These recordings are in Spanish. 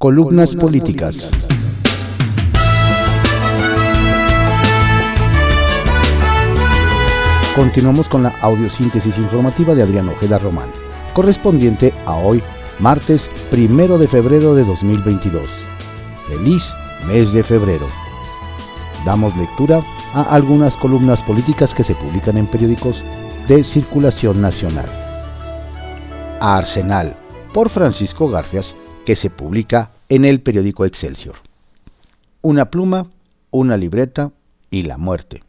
Columnas políticas. Continuamos con la audiosíntesis informativa de Adrián Ojeda Román, correspondiente a hoy, martes primero de febrero de 2022. Feliz mes de febrero. Damos lectura a algunas columnas políticas que se publican en periódicos de circulación nacional. Arsenal, por Francisco Garfias, que se publica en el periódico Excelsior. Una pluma, una libreta y la muerte.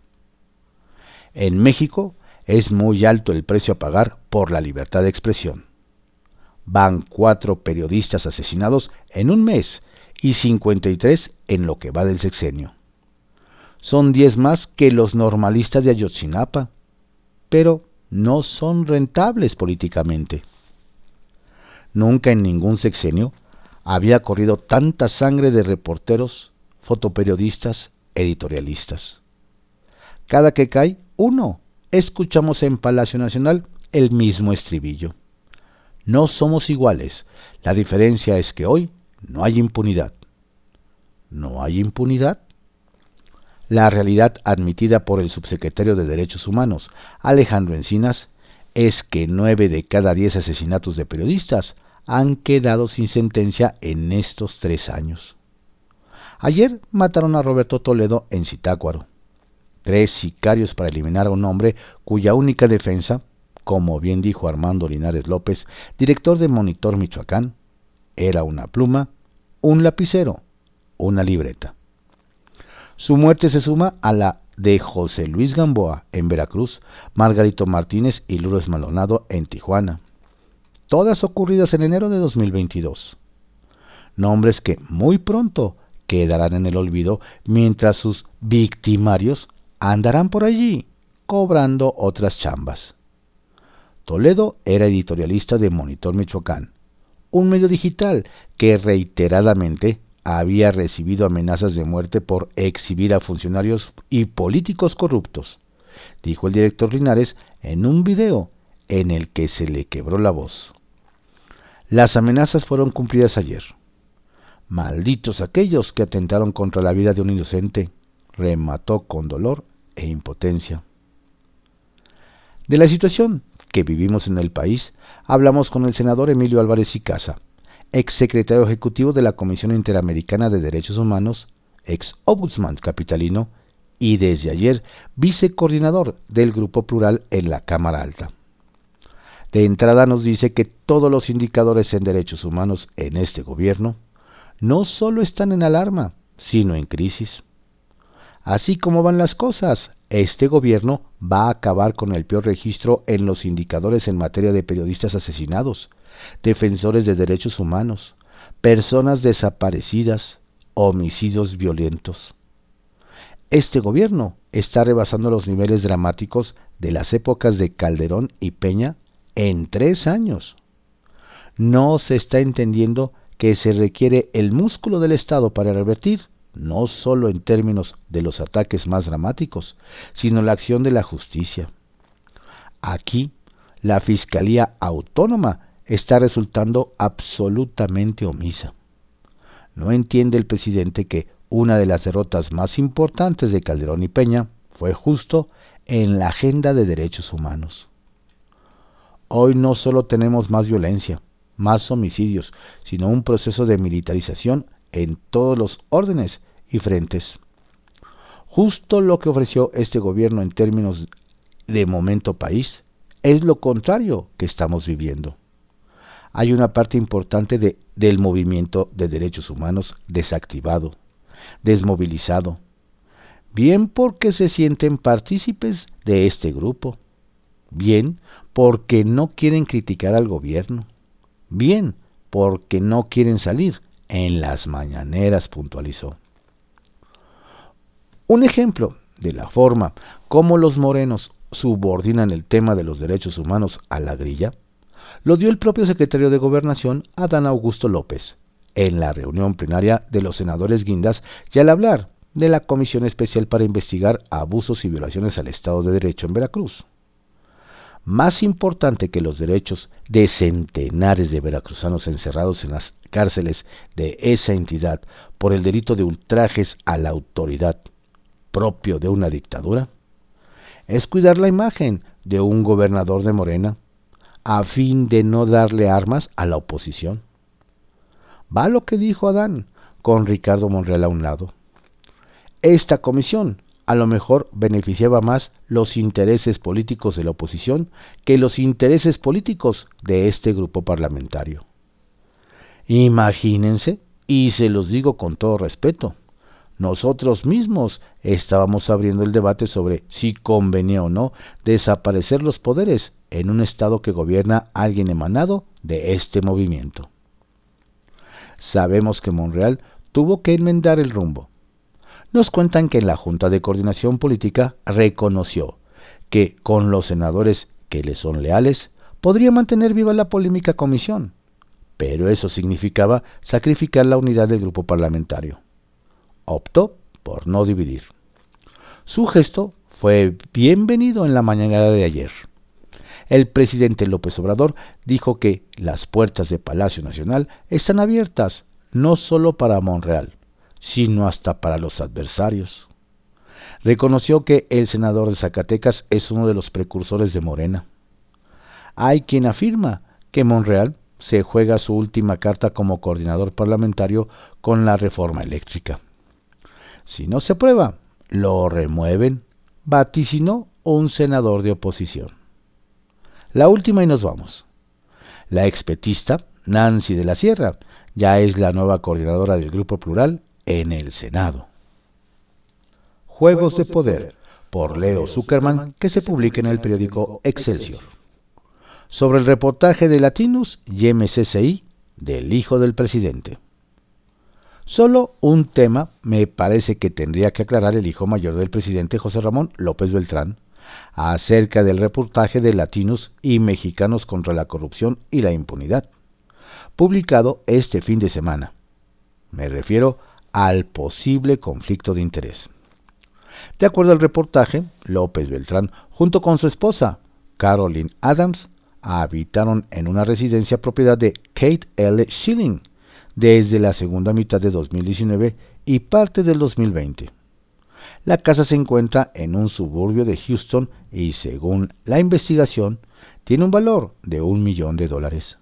En México es muy alto el precio a pagar por la libertad de expresión. Van cuatro periodistas asesinados en un mes y 53 en lo que va del sexenio. Son 10 más que los normalistas de Ayotzinapa, pero no son rentables políticamente. Nunca en ningún sexenio había corrido tanta sangre de reporteros, fotoperiodistas, editorialistas. Cada que cae uno, escuchamos en Palacio Nacional el mismo estribillo. No somos iguales, la diferencia es que hoy no hay impunidad. ¿No hay impunidad? La realidad admitida por el subsecretario de Derechos Humanos, Alejandro Encinas, es que nueve de cada diez asesinatos de periodistas han quedado sin sentencia en estos tres años. Ayer mataron a Roberto Toledo en Citácuaro. Tres sicarios para eliminar a un hombre cuya única defensa, como bien dijo Armando Linares López, director de Monitor Michoacán, era una pluma, un lapicero, una libreta. Su muerte se suma a la de José Luis Gamboa en Veracruz, Margarito Martínez y Lourdes Maldonado en Tijuana, todas ocurridas en enero de 2022. Nombres que muy pronto quedarán en el olvido mientras sus victimarios andarán por allí cobrando otras chambas. Toledo era editorialista de Monitor Michoacán, un medio digital que reiteradamente había recibido amenazas de muerte por exhibir a funcionarios y políticos corruptos, dijo el director Linares en un video en el que se le quebró la voz. Las amenazas fueron cumplidas ayer. Malditos aquellos que atentaron contra la vida de un inocente, remató con dolor e impotencia. De la situación que vivimos en el país, hablamos con el senador Emilio Álvarez y Casa, ex secretario ejecutivo de la Comisión Interamericana de Derechos Humanos, ex ombudsman capitalino y desde ayer vicecoordinador del Grupo Plural en la Cámara Alta. De entrada nos dice que todos los indicadores en derechos humanos en este gobierno no solo están en alarma, sino en crisis. Así como van las cosas, este gobierno va a acabar con el peor registro en los indicadores en materia de periodistas asesinados, defensores de derechos humanos, personas desaparecidas, homicidios violentos. Este gobierno está rebasando los niveles dramáticos de las épocas de Calderón y Peña en tres años. No se está entendiendo que se requiere el músculo del Estado para revertir, no solo en términos de los ataques más dramáticos, sino la acción de la justicia. Aquí, la Fiscalía Autónoma está resultando absolutamente omisa. No entiende el presidente que una de las derrotas más importantes de Calderón y Peña fue justo en la agenda de derechos humanos. Hoy no solo tenemos más violencia, más homicidios, sino un proceso de militarización en todos los órdenes y frentes. Justo lo que ofreció este gobierno en términos de momento país es lo contrario que estamos viviendo. Hay una parte importante de, del movimiento de derechos humanos desactivado, desmovilizado, bien porque se sienten partícipes de este grupo, bien porque no quieren criticar al gobierno, bien porque no quieren salir en las mañaneras, puntualizó. Un ejemplo de la forma como los morenos subordinan el tema de los derechos humanos a la grilla, lo dio el propio secretario de Gobernación, Adán Augusto López, en la reunión plenaria de los senadores guindas y al hablar de la Comisión Especial para investigar abusos y violaciones al Estado de Derecho en Veracruz. Más importante que los derechos de centenares de veracruzanos encerrados en las cárceles de esa entidad por el delito de ultrajes a la autoridad propio de una dictadura? Es cuidar la imagen de un gobernador de Morena a fin de no darle armas a la oposición. Va lo que dijo Adán con Ricardo Monreal a un lado. Esta comisión a lo mejor beneficiaba más los intereses políticos de la oposición que los intereses políticos de este grupo parlamentario. Imagínense, y se los digo con todo respeto, nosotros mismos estábamos abriendo el debate sobre si convenía o no desaparecer los poderes en un Estado que gobierna alguien emanado de este movimiento. Sabemos que Monreal tuvo que enmendar el rumbo. Nos cuentan que la Junta de Coordinación Política reconoció que con los senadores que le son leales podría mantener viva la polémica comisión, pero eso significaba sacrificar la unidad del grupo parlamentario. Optó por no dividir. Su gesto fue bienvenido en la mañana de ayer el presidente López Obrador dijo que las puertas de Palacio Nacional están abiertas no solo para Monreal, sino hasta para los adversarios. Reconoció que el senador de Zacatecas es uno de los precursores de Morena. Hay quien afirma que Monreal se juega su última carta como coordinador parlamentario con la reforma eléctrica. Si no se aprueba, lo remueven, vaticinó un senador de oposición. La última y nos vamos. La expetista Nancy de la Sierra ya es la nueva coordinadora del Grupo Plural en el Senado. Juegos de Poder, por Leo Zuckerman, que se publica en el periódico Excelsior. Sobre el reportaje de Latinus y MCCI del hijo del presidente. Solo un tema me parece que tendría que aclarar el hijo mayor del presidente José Ramón López Beltrán, acerca del reportaje de latinos y mexicanos contra la corrupción y la impunidad, publicado este fin de semana. Me refiero al posible conflicto de interés. De acuerdo al reportaje, López Beltrán, junto con su esposa, Caroline Adams, habitaron en una residencia propiedad de Kate L. Schilling desde la segunda mitad de 2019 y parte del 2020. La casa se encuentra en un suburbio de Houston y según la investigación tiene un valor de un millón de dólares.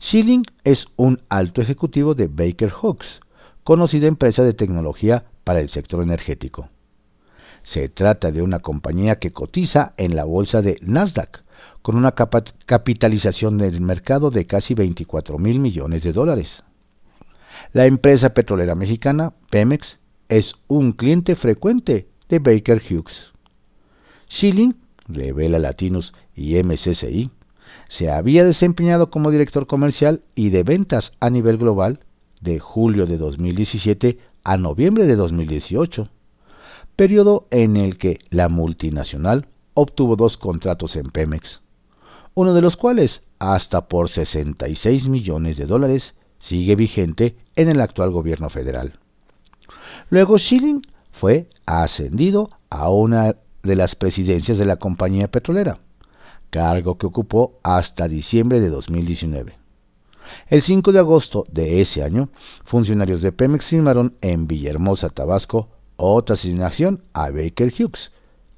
Schilling es un alto ejecutivo de Baker Hughes, conocida empresa de tecnología para el sector energético. Se trata de una compañía que cotiza en la bolsa de Nasdaq, con una capitalización del mercado de casi 24 mil millones de dólares. La empresa petrolera mexicana, Pemex, es un cliente frecuente de Baker Hughes. Schilling, revela Latinus y MCCI, se había desempeñado como director comercial y de ventas a nivel global de julio de 2017 a noviembre de 2018, periodo en el que la multinacional obtuvo dos contratos en Pemex, uno de los cuales, hasta por 66 millones de dólares, sigue vigente en el actual gobierno federal. Luego Schilling fue ascendido a una de las presidencias de la compañía petrolera, cargo que ocupó hasta diciembre de 2019. El 5 de agosto de ese año, funcionarios de Pemex firmaron en Villahermosa, Tabasco, otra asignación a Baker Hughes,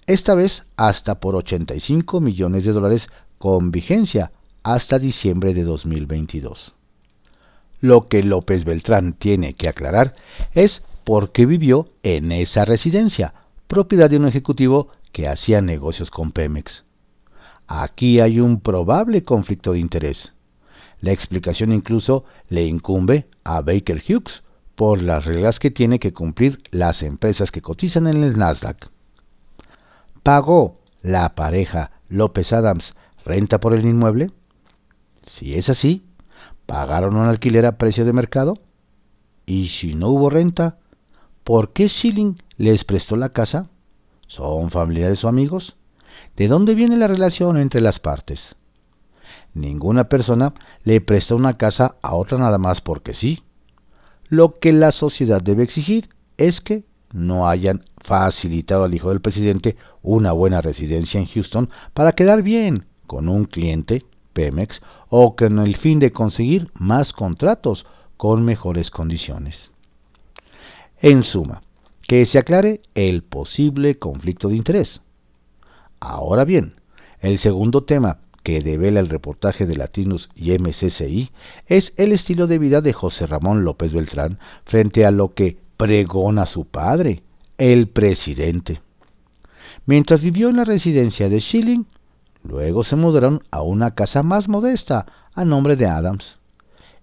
esta vez hasta por 85 millones de dólares con vigencia hasta diciembre de 2022. Lo que López Beltrán tiene que aclarar es porque vivió en esa residencia, propiedad de un ejecutivo que hacía negocios con Pemex. Aquí hay un probable conflicto de interés. La explicación incluso le incumbe a Baker Hughes por las reglas que tiene que cumplir las empresas que cotizan en el Nasdaq. ¿Pagó la pareja López Adams renta por el inmueble? Si es así, ¿pagaron un alquiler a precio de mercado? ¿Y si no hubo renta? ¿Por qué Schilling les prestó la casa? ¿Son familiares o amigos? ¿De dónde viene la relación entre las partes? Ninguna persona le presta una casa a otra nada más porque sí. Lo que la sociedad debe exigir es que no hayan facilitado al hijo del presidente una buena residencia en Houston para quedar bien con un cliente, Pemex, o con el fin de conseguir más contratos con mejores condiciones. En suma, que se aclare el posible conflicto de interés. Ahora bien, el segundo tema que devela el reportaje de Latinos y MCCI es el estilo de vida de José Ramón López Beltrán frente a lo que pregona su padre, el presidente. Mientras vivió en la residencia de Schilling, luego se mudaron a una casa más modesta a nombre de Adams.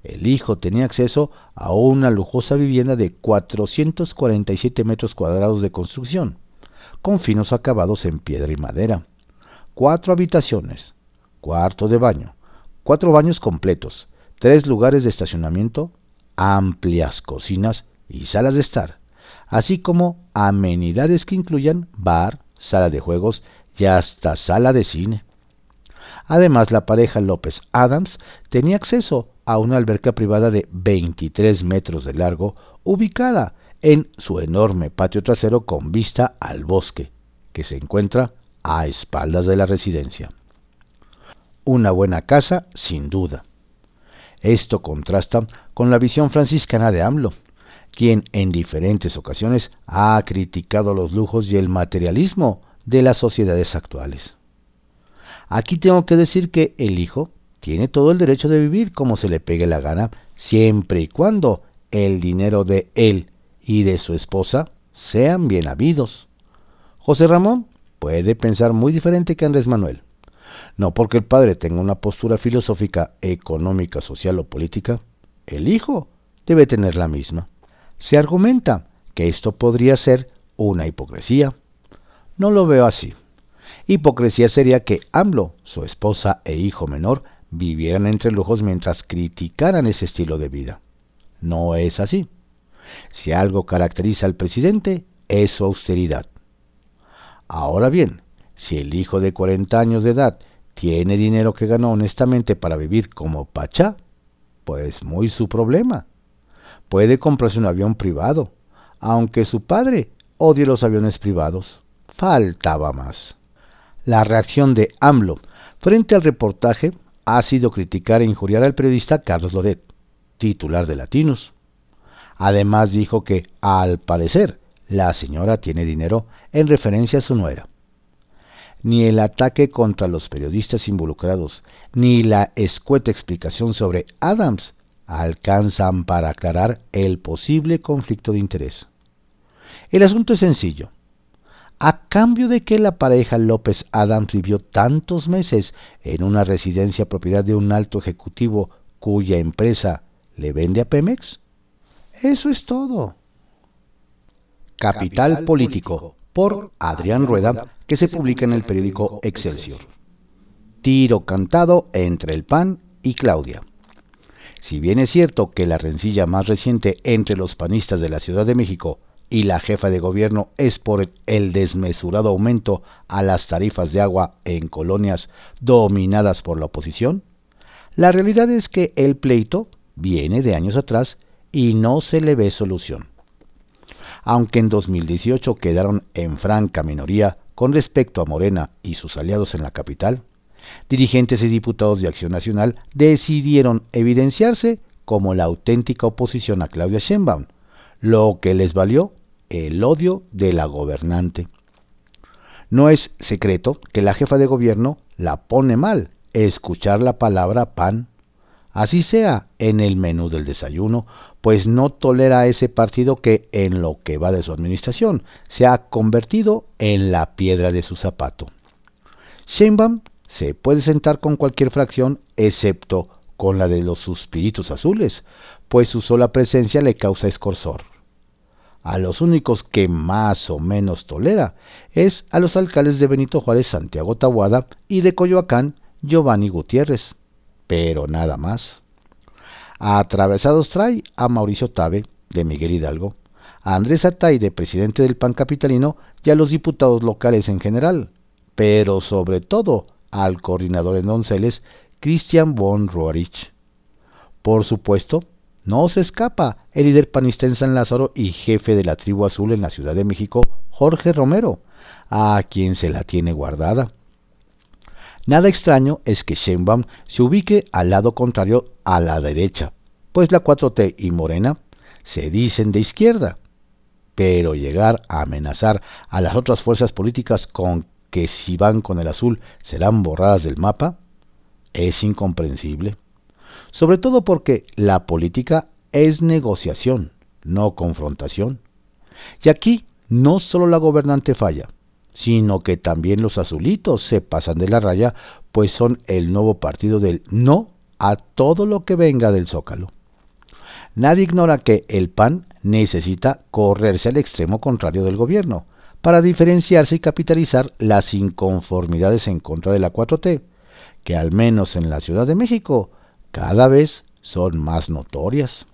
El hijo tenía acceso a una lujosa vivienda de 447 metros cuadrados de construcción, con finos acabados en piedra y madera, cuatro habitaciones, cuarto de baño, cuatro baños completos, tres lugares de estacionamiento, amplias cocinas y salas de estar, así como amenidades que incluyan bar, sala de juegos y hasta sala de cine. Además, la pareja López Adams tenía acceso a una alberca privada de 23 metros de largo, ubicada en su enorme patio trasero con vista al bosque, que se encuentra a espaldas de la residencia una buena casa, sin duda. Esto contrasta con la visión franciscana de AMLO, quien en diferentes ocasiones ha criticado los lujos y el materialismo de las sociedades actuales. Aquí tengo que decir que el hijo tiene todo el derecho de vivir como se le pegue la gana, siempre y cuando el dinero de él y de su esposa sean bien habidos. José Ramón puede pensar muy diferente que Andrés Manuel. No porque el padre tenga una postura filosófica, económica, social o política, el hijo debe tener la misma. Se argumenta que esto podría ser una hipocresía. No lo veo así. Hipocresía sería que AMLO, su esposa e hijo menor vivieran entre lujos mientras criticaran ese estilo de vida. No es así. Si algo caracteriza al presidente, es su austeridad. Ahora bien, si el hijo de 40 años de edad tiene dinero que ganó honestamente para vivir como Pachá, pues muy su problema. Puede comprarse un avión privado, aunque su padre odie los aviones privados. Faltaba más. La reacción de AMLO frente al reportaje ha sido criticar e injuriar al periodista Carlos Loret, titular de Latinos. Además dijo que, al parecer, la señora tiene dinero en referencia a su nuera ni el ataque contra los periodistas involucrados, ni la escueta explicación sobre Adams alcanzan para aclarar el posible conflicto de interés. El asunto es sencillo. A cambio de que la pareja López Adams vivió tantos meses en una residencia propiedad de un alto ejecutivo cuya empresa le vende a Pemex, eso es todo. Capital, político por Adrián Rueda, que se publica en el periódico Excelsior. Tiro cantado entre el PAN y Claudia. Si bien es cierto que la rencilla más reciente entre los panistas de la Ciudad de México y la jefa de gobierno es por el desmesurado aumento a las tarifas de agua en colonias dominadas por la oposición, la realidad es que el pleito viene de años atrás y no se le ve solución aunque en 2018 quedaron en franca minoría con respecto a Morena y sus aliados en la capital, dirigentes y diputados de Acción Nacional decidieron evidenciarse como la auténtica oposición a Claudia Sheinbaum, lo que les valió el odio de la gobernante. No es secreto que la jefa de gobierno la pone mal escuchar la palabra pan, así sea en el menú del desayuno pues no tolera ese partido que en lo que va de su administración se ha convertido en la piedra de su zapato. Sheinbaum se puede sentar con cualquier fracción excepto con la de los suspiritos azules, pues su sola presencia le causa escorsor. A los únicos que más o menos tolera es a los alcaldes de Benito Juárez Santiago Tahuada y de Coyoacán Giovanni Gutiérrez, pero nada más. Atravesados trae a Mauricio Tabe, de Miguel Hidalgo, a Andrés Ataide, presidente del PAN capitalino, y a los diputados locales en general, pero sobre todo al coordinador en Donceles, Christian von Roerich. Por supuesto, no se escapa el líder panista San Lázaro y jefe de la tribu azul en la Ciudad de México, Jorge Romero, a quien se la tiene guardada. Nada extraño es que Sheinbaum se ubique al lado contrario a la derecha, pues la 4T y Morena se dicen de izquierda. Pero llegar a amenazar a las otras fuerzas políticas con que si van con el azul serán borradas del mapa es incomprensible. Sobre todo porque la política es negociación, no confrontación. Y aquí no solo la gobernante falla, sino que también los azulitos se pasan de la raya, pues son el nuevo partido del no a todo lo que venga del zócalo. Nadie ignora que el PAN necesita correrse al extremo contrario del gobierno para diferenciarse y capitalizar las inconformidades en contra de la 4T, que al menos en la Ciudad de México cada vez son más notorias.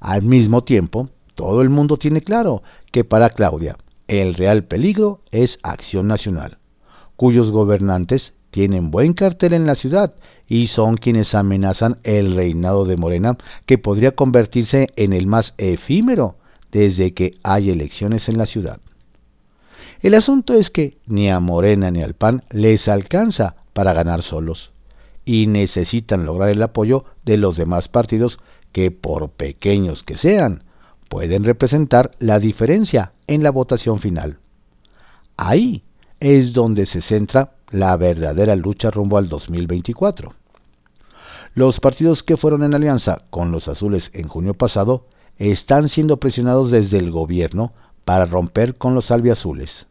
Al mismo tiempo, todo el mundo tiene claro que para Claudia el real peligro es Acción Nacional, cuyos gobernantes tienen buen cartel en la ciudad y son quienes amenazan el reinado de Morena, que podría convertirse en el más efímero desde que hay elecciones en la ciudad. El asunto es que ni a Morena ni al PAN les alcanza para ganar solos, y necesitan lograr el apoyo de los demás partidos que, por pequeños que sean, pueden representar la diferencia en la votación final. Ahí es donde se centra la verdadera lucha rumbo al 2024. Los partidos que fueron en alianza con los azules en junio pasado están siendo presionados desde el gobierno para romper con los albiazules.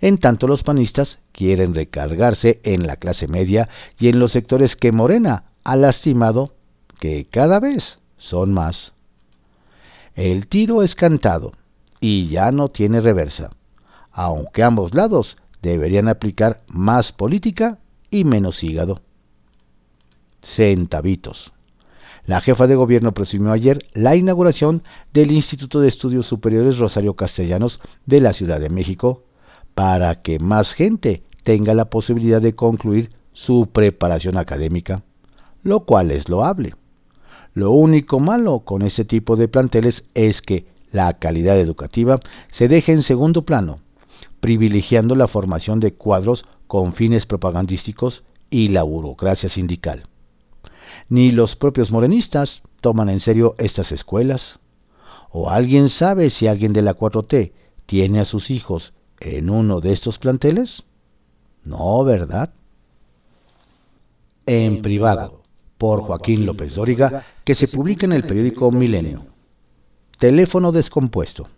En tanto los panistas quieren recargarse en la clase media y en los sectores que Morena ha lastimado, que cada vez son más. El tiro es cantado y ya no tiene reversa, aunque ambos lados deberían aplicar más política y menos hígado. Centavitos. La jefa de gobierno presumió ayer la inauguración del Instituto de Estudios Superiores Rosario Castellanos de la Ciudad de México para que más gente tenga la posibilidad de concluir su preparación académica, lo cual es loable. Lo único malo con este tipo de planteles es que la calidad educativa se deja en segundo plano, privilegiando la formación de cuadros con fines propagandísticos y la burocracia sindical. Ni los propios morenistas toman en serio estas escuelas. ¿O alguien sabe si alguien de la 4T tiene a sus hijos en uno de estos planteles? No, ¿verdad? En privado por Joaquín López Dóriga, que se publica en el periódico Milenio. Teléfono descompuesto.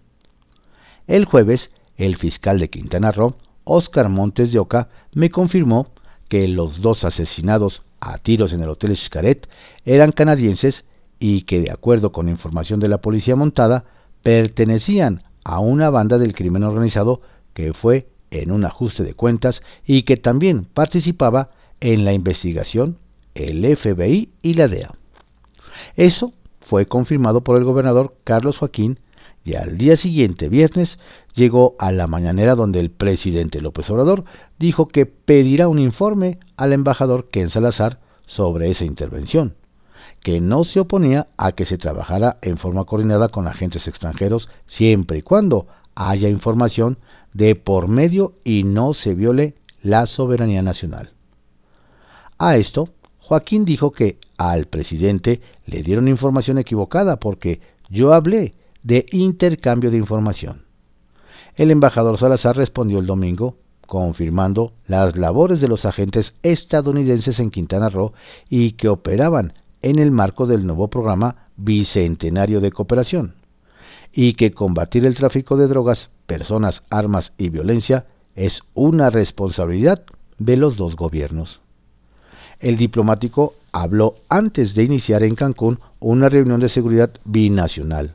El jueves, el fiscal de Quintana Roo, Óscar Montes de Oca, me confirmó que los dos asesinados a tiros en el Hotel Xcaret eran canadienses y que, de acuerdo con información de la policía montada, pertenecían a una banda del crimen organizado que fue en un ajuste de cuentas y que también participaba en la investigación el FBI y la DEA. Eso fue confirmado por el gobernador Carlos Joaquín y al día siguiente, viernes, llegó a la mañanera donde el presidente López Obrador dijo que pedirá un informe al embajador Ken Salazar sobre esa intervención, que no se oponía a que se trabajara en forma coordinada con agentes extranjeros siempre y cuando haya información de por medio y no se viole la soberanía nacional. A esto Joaquín dijo que al presidente le dieron información equivocada porque yo hablé de intercambio de información. El embajador Salazar respondió el domingo confirmando las labores de los agentes estadounidenses en Quintana Roo y que operaban en el marco del nuevo programa Bicentenario de Cooperación, y que combatir el tráfico de drogas, personas, armas y violencia es una responsabilidad de los dos gobiernos. El diplomático habló antes de iniciar en Cancún una reunión de seguridad binacional,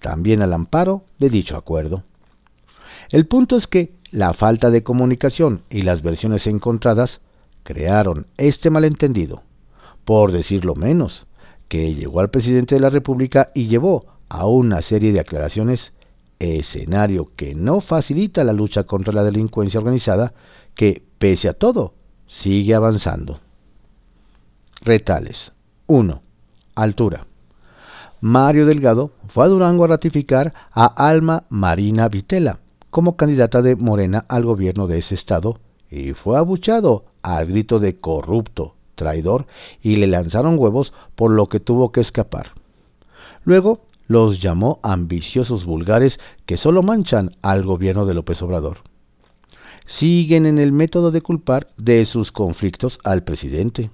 también al amparo de dicho acuerdo. El punto es que la falta de comunicación y las versiones encontradas crearon este malentendido, por decirlo menos, que llegó al presidente de la República y llevó a una serie de aclaraciones, escenario que no facilita la lucha contra la delincuencia organizada, que, pese a todo, sigue avanzando. Retales. 1. Altura. Mario Delgado fue a Durango a ratificar a Alma Marina Vitela como candidata de Morena al gobierno de ese estado y fue abuchado al grito de corrupto, traidor y le lanzaron huevos por lo que tuvo que escapar. Luego los llamó ambiciosos vulgares que solo manchan al gobierno de López Obrador. Siguen en el método de culpar de sus conflictos al presidente.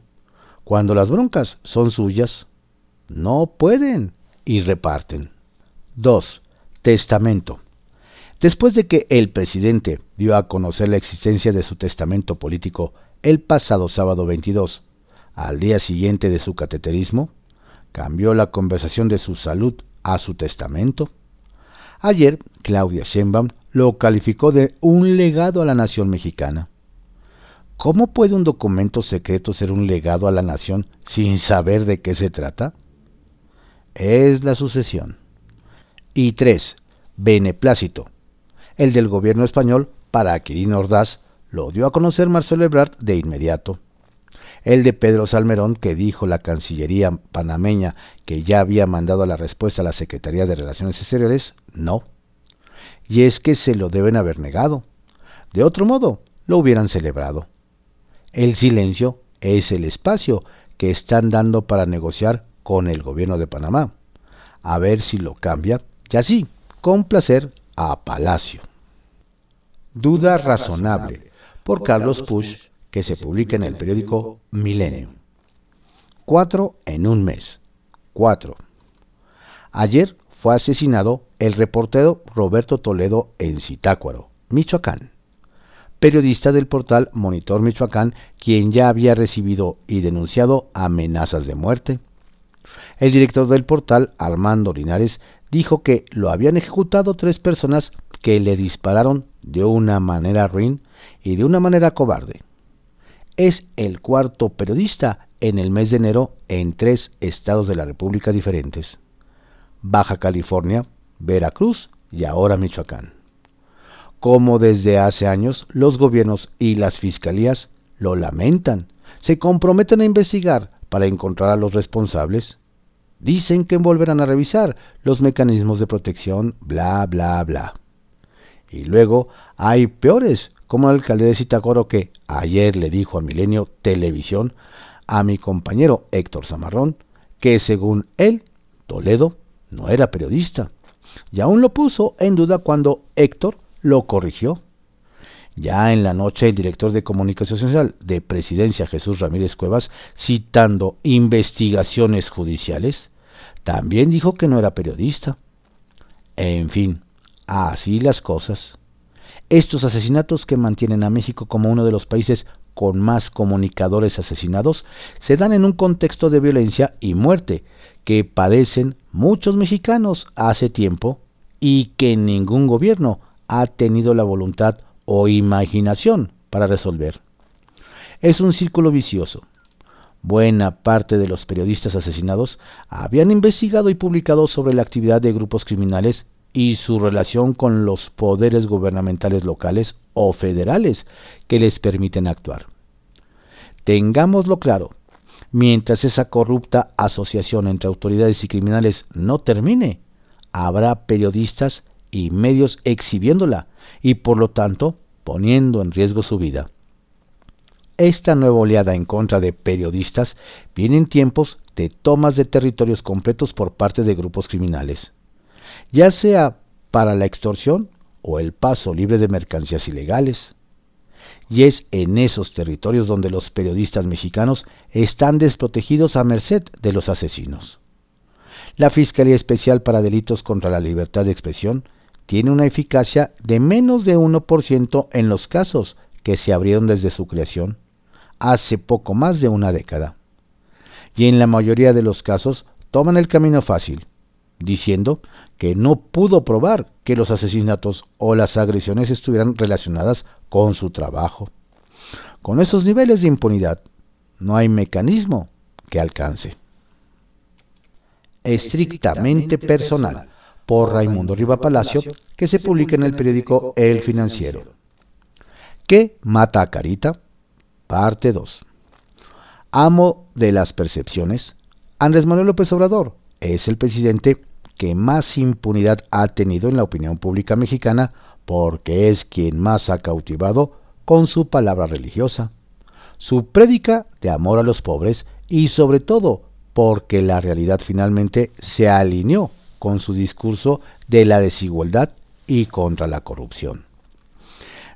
Cuando las broncas son suyas, no pueden y reparten. 2. Testamento. Después de que el presidente dio a conocer la existencia de su testamento político el pasado sábado 22, al día siguiente de su cateterismo, cambió la conversación de su salud a su testamento. Ayer, Claudia Sheinbaum lo calificó de un legado a la nación mexicana. ¿Cómo puede un documento secreto ser un legado a la nación sin saber de qué se trata? Es la sucesión. Y 3. Beneplácito. El del gobierno español para Quirino Ordaz lo dio a conocer Marcelo Ebrard de inmediato el de Pedro Salmerón, que dijo la Cancillería panameña que ya había mandado la respuesta a la Secretaría de Relaciones Exteriores, no. Y es que se lo deben haber negado. De otro modo, lo hubieran celebrado. El silencio es el espacio que están dando para negociar con el gobierno de Panamá. A ver si lo cambia, y así, con placer, a Palacio. Duda razonable, por Carlos Push que se publica en el periódico Milenio. Cuatro en un mes. Cuatro. Ayer fue asesinado el reportero Roberto Toledo en Zitácuaro, Michoacán. Periodista del portal Monitor Michoacán, quien ya había recibido y denunciado amenazas de muerte. El director del portal, Armando Linares, dijo que lo habían ejecutado tres personas que le dispararon de una manera ruin y de una manera cobarde es el cuarto periodista en el mes de enero en tres estados de la República diferentes. Baja California, Veracruz y ahora Michoacán. Como desde hace años los gobiernos y las fiscalías lo lamentan, se comprometen a investigar para encontrar a los responsables. Dicen que volverán a revisar los mecanismos de protección, bla, bla, bla. Y luego hay peores como el alcalde de Citacoro que ayer le dijo a Milenio Televisión a mi compañero Héctor Zamarrón que según él, Toledo no era periodista. Y aún lo puso en duda cuando Héctor lo corrigió. Ya en la noche el director de comunicación social de Presidencia Jesús Ramírez Cuevas, citando investigaciones judiciales, también dijo que no era periodista. En fin, así las cosas. Estos asesinatos que mantienen a México como uno de los países con más comunicadores asesinados se dan en un contexto de violencia y muerte que padecen muchos mexicanos hace tiempo y que ningún gobierno ha tenido la voluntad o imaginación para resolver. Es un círculo vicioso. Buena parte de los periodistas asesinados habían investigado y publicado sobre la actividad de grupos criminales y su relación con los poderes gubernamentales locales o federales que les permiten actuar. Tengámoslo claro, mientras esa corrupta asociación entre autoridades y criminales no termine, habrá periodistas y medios exhibiéndola y por lo tanto poniendo en riesgo su vida. Esta nueva oleada en contra de periodistas viene en tiempos de tomas de territorios completos por parte de grupos criminales ya sea para la extorsión o el paso libre de mercancías ilegales. Y es en esos territorios donde los periodistas mexicanos están desprotegidos a merced de los asesinos. La Fiscalía Especial para Delitos contra la Libertad de Expresión tiene una eficacia de menos de 1% en los casos que se abrieron desde su creación, hace poco más de una década. Y en la mayoría de los casos toman el camino fácil, diciendo que no pudo probar que los asesinatos o las agresiones estuvieran relacionadas con su trabajo. Con esos niveles de impunidad, no hay mecanismo que alcance. Estrictamente personal, por Raimundo Riva Palacio, que se publica en el periódico El Financiero. ¿Qué mata a Carita? Parte 2. Amo de las percepciones. Andrés Manuel López Obrador es el presidente que más impunidad ha tenido en la opinión pública mexicana porque es quien más ha cautivado con su palabra religiosa, su prédica de amor a los pobres y sobre todo porque la realidad finalmente se alineó con su discurso de la desigualdad y contra la corrupción.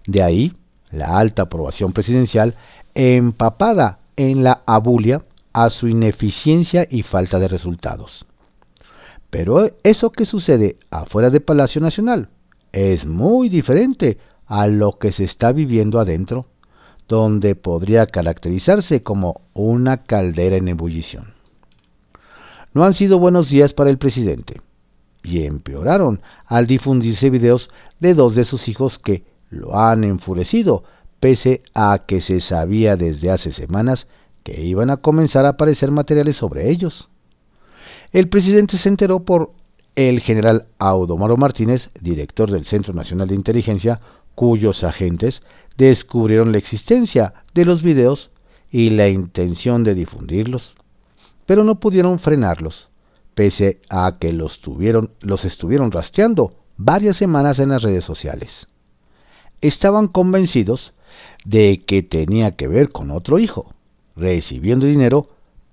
De ahí la alta aprobación presidencial empapada en la abulia a su ineficiencia y falta de resultados. Pero eso que sucede afuera de Palacio Nacional es muy diferente a lo que se está viviendo adentro, donde podría caracterizarse como una caldera en ebullición. No han sido buenos días para el presidente, y empeoraron al difundirse videos de dos de sus hijos que lo han enfurecido, pese a que se sabía desde hace semanas que iban a comenzar a aparecer materiales sobre ellos. El presidente se enteró por el general Audomaro Martínez, director del Centro Nacional de Inteligencia, cuyos agentes descubrieron la existencia de los videos y la intención de difundirlos, pero no pudieron frenarlos, pese a que los, los estuvieron rastreando varias semanas en las redes sociales. Estaban convencidos de que tenía que ver con otro hijo, recibiendo dinero,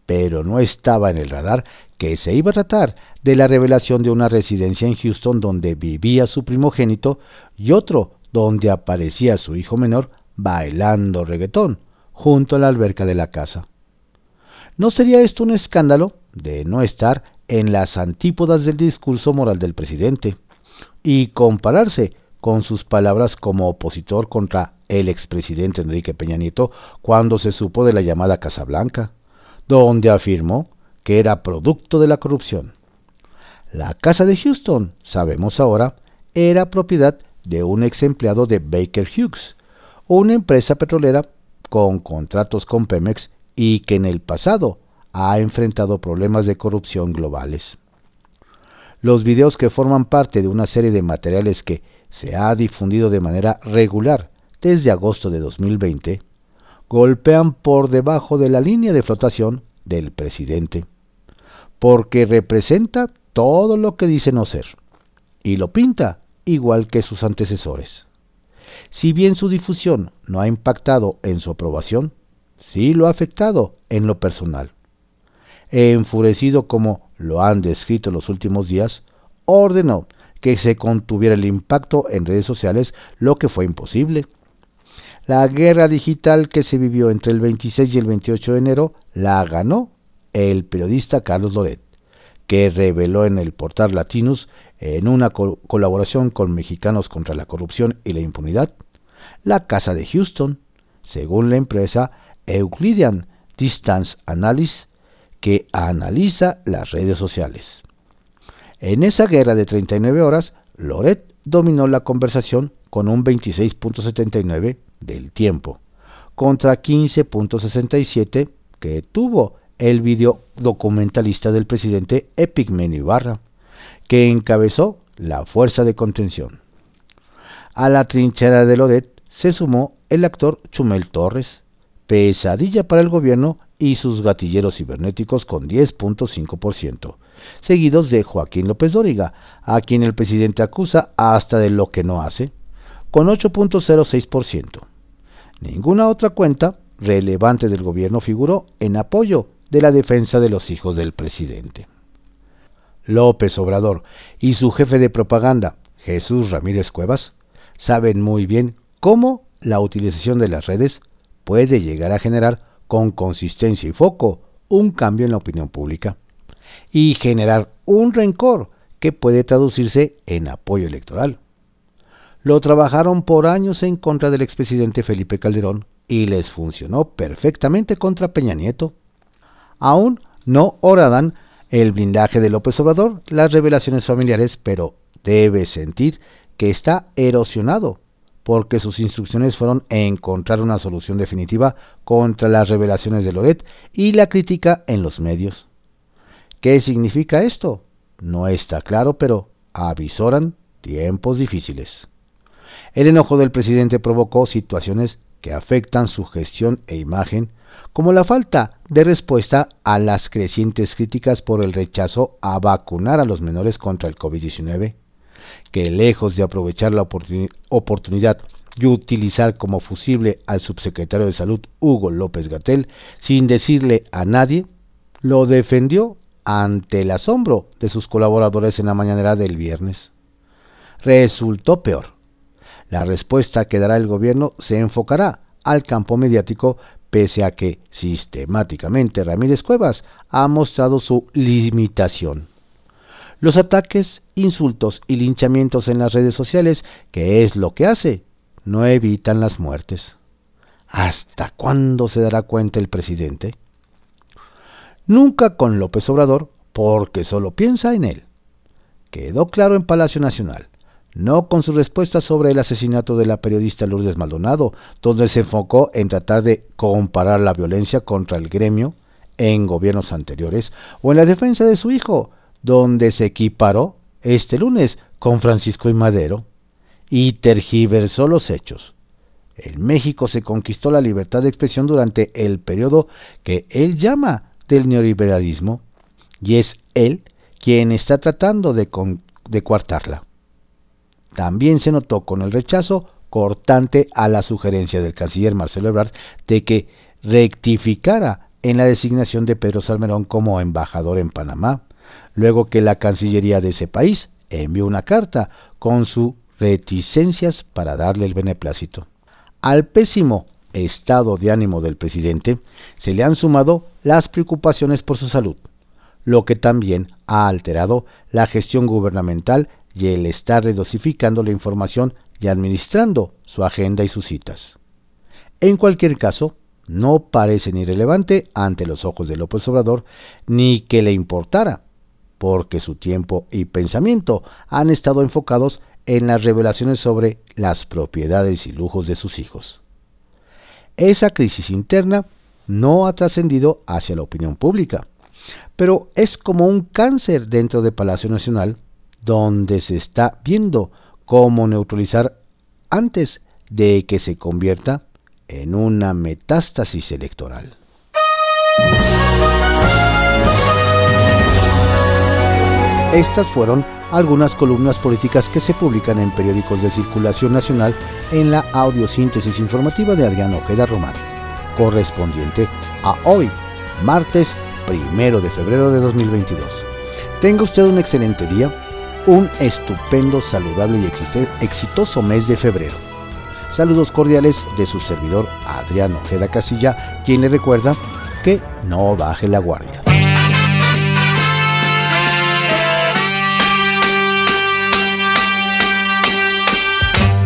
pero no estaba en el radar que se iba a tratar de la revelación de una residencia en Houston donde vivía su primogénito y otro donde aparecía su hijo menor bailando reggaetón junto a la alberca de la casa. ¿No sería esto un escándalo de no estar en las antípodas del discurso moral del presidente y compararse con sus palabras como opositor contra el expresidente Enrique Peña Nieto cuando se supo de la llamada Casa Blanca, donde afirmó que era producto de la corrupción. La casa de Houston, sabemos ahora, era propiedad de un ex empleado de Baker Hughes, una empresa petrolera con contratos con Pemex y que en el pasado ha enfrentado problemas de corrupción globales. Los videos que forman parte de una serie de materiales que se ha difundido de manera regular desde agosto de 2020 golpean por debajo de la línea de flotación del presidente, porque representa todo lo que dice no ser, y lo pinta igual que sus antecesores. Si bien su difusión no ha impactado en su aprobación, sí lo ha afectado en lo personal. Enfurecido como lo han descrito los últimos días, ordenó que se contuviera el impacto en redes sociales, lo que fue imposible. La guerra digital que se vivió entre el 26 y el 28 de enero la ganó el periodista Carlos Loret, que reveló en el portal Latinus, en una colaboración con Mexicanos contra la Corrupción y la Impunidad, la Casa de Houston, según la empresa Euclidean Distance Analysis, que analiza las redes sociales. En esa guerra de 39 horas, Loret dominó la conversación con un 26.79 del tiempo, contra 15.67 que tuvo el video documentalista del presidente Epigmenio Ibarra, que encabezó la fuerza de contención. A la trinchera de Loret se sumó el actor Chumel Torres, pesadilla para el gobierno y sus gatilleros cibernéticos con 10.5%, seguidos de Joaquín López Dóriga, a quien el presidente acusa hasta de lo que no hace, con 8.06%. Ninguna otra cuenta relevante del gobierno figuró en apoyo de la defensa de los hijos del presidente. López Obrador y su jefe de propaganda, Jesús Ramírez Cuevas, saben muy bien cómo la utilización de las redes puede llegar a generar con consistencia y foco un cambio en la opinión pública y generar un rencor que puede traducirse en apoyo electoral. Lo trabajaron por años en contra del expresidente Felipe Calderón y les funcionó perfectamente contra Peña Nieto. Aún no oradan el blindaje de López Obrador, las revelaciones familiares, pero debe sentir que está erosionado porque sus instrucciones fueron encontrar una solución definitiva contra las revelaciones de Loret y la crítica en los medios. ¿Qué significa esto? No está claro, pero avisoran tiempos difíciles. El enojo del presidente provocó situaciones que afectan su gestión e imagen, como la falta de respuesta a las crecientes críticas por el rechazo a vacunar a los menores contra el COVID-19, que lejos de aprovechar la oportunidad y utilizar como fusible al subsecretario de Salud Hugo López Gatel sin decirle a nadie, lo defendió ante el asombro de sus colaboradores en la mañanera del viernes. Resultó peor. La respuesta que dará el gobierno se enfocará al campo mediático pese a que sistemáticamente Ramírez Cuevas ha mostrado su limitación. Los ataques, insultos y linchamientos en las redes sociales, que es lo que hace, no evitan las muertes. ¿Hasta cuándo se dará cuenta el presidente? Nunca con López Obrador, porque solo piensa en él. Quedó claro en Palacio Nacional, no con su respuesta sobre el asesinato de la periodista Lourdes Maldonado, donde se enfocó en tratar de comparar la violencia contra el gremio en gobiernos anteriores, o en la defensa de su hijo, donde se equiparó este lunes con Francisco y Madero y tergiversó los hechos. En México se conquistó la libertad de expresión durante el periodo que él llama del neoliberalismo y es él quien está tratando de, de coartarla. También se notó con el rechazo cortante a la sugerencia del canciller Marcelo Ebrard de que rectificara en la designación de Pedro Salmerón como embajador en Panamá, luego que la Cancillería de ese país envió una carta con su reticencias para darle el beneplácito. Al pésimo estado de ánimo del presidente se le han sumado las preocupaciones por su salud, lo que también ha alterado la gestión gubernamental y el estar redosificando la información y administrando su agenda y sus citas. En cualquier caso, no parece ni relevante ante los ojos de López Obrador ni que le importara, porque su tiempo y pensamiento han estado enfocados en las revelaciones sobre las propiedades y lujos de sus hijos. Esa crisis interna no ha trascendido hacia la opinión pública, pero es como un cáncer dentro de Palacio Nacional donde se está viendo cómo neutralizar antes de que se convierta en una metástasis electoral. Estas fueron algunas columnas políticas que se publican en periódicos de circulación nacional en la audiosíntesis informativa de Adrián Ojeda Román, correspondiente a hoy, martes primero de febrero de 2022. Tenga usted un excelente día, un estupendo, saludable y exitoso mes de febrero. Saludos cordiales de su servidor Adrián Ojeda Casilla, quien le recuerda que no baje la guardia.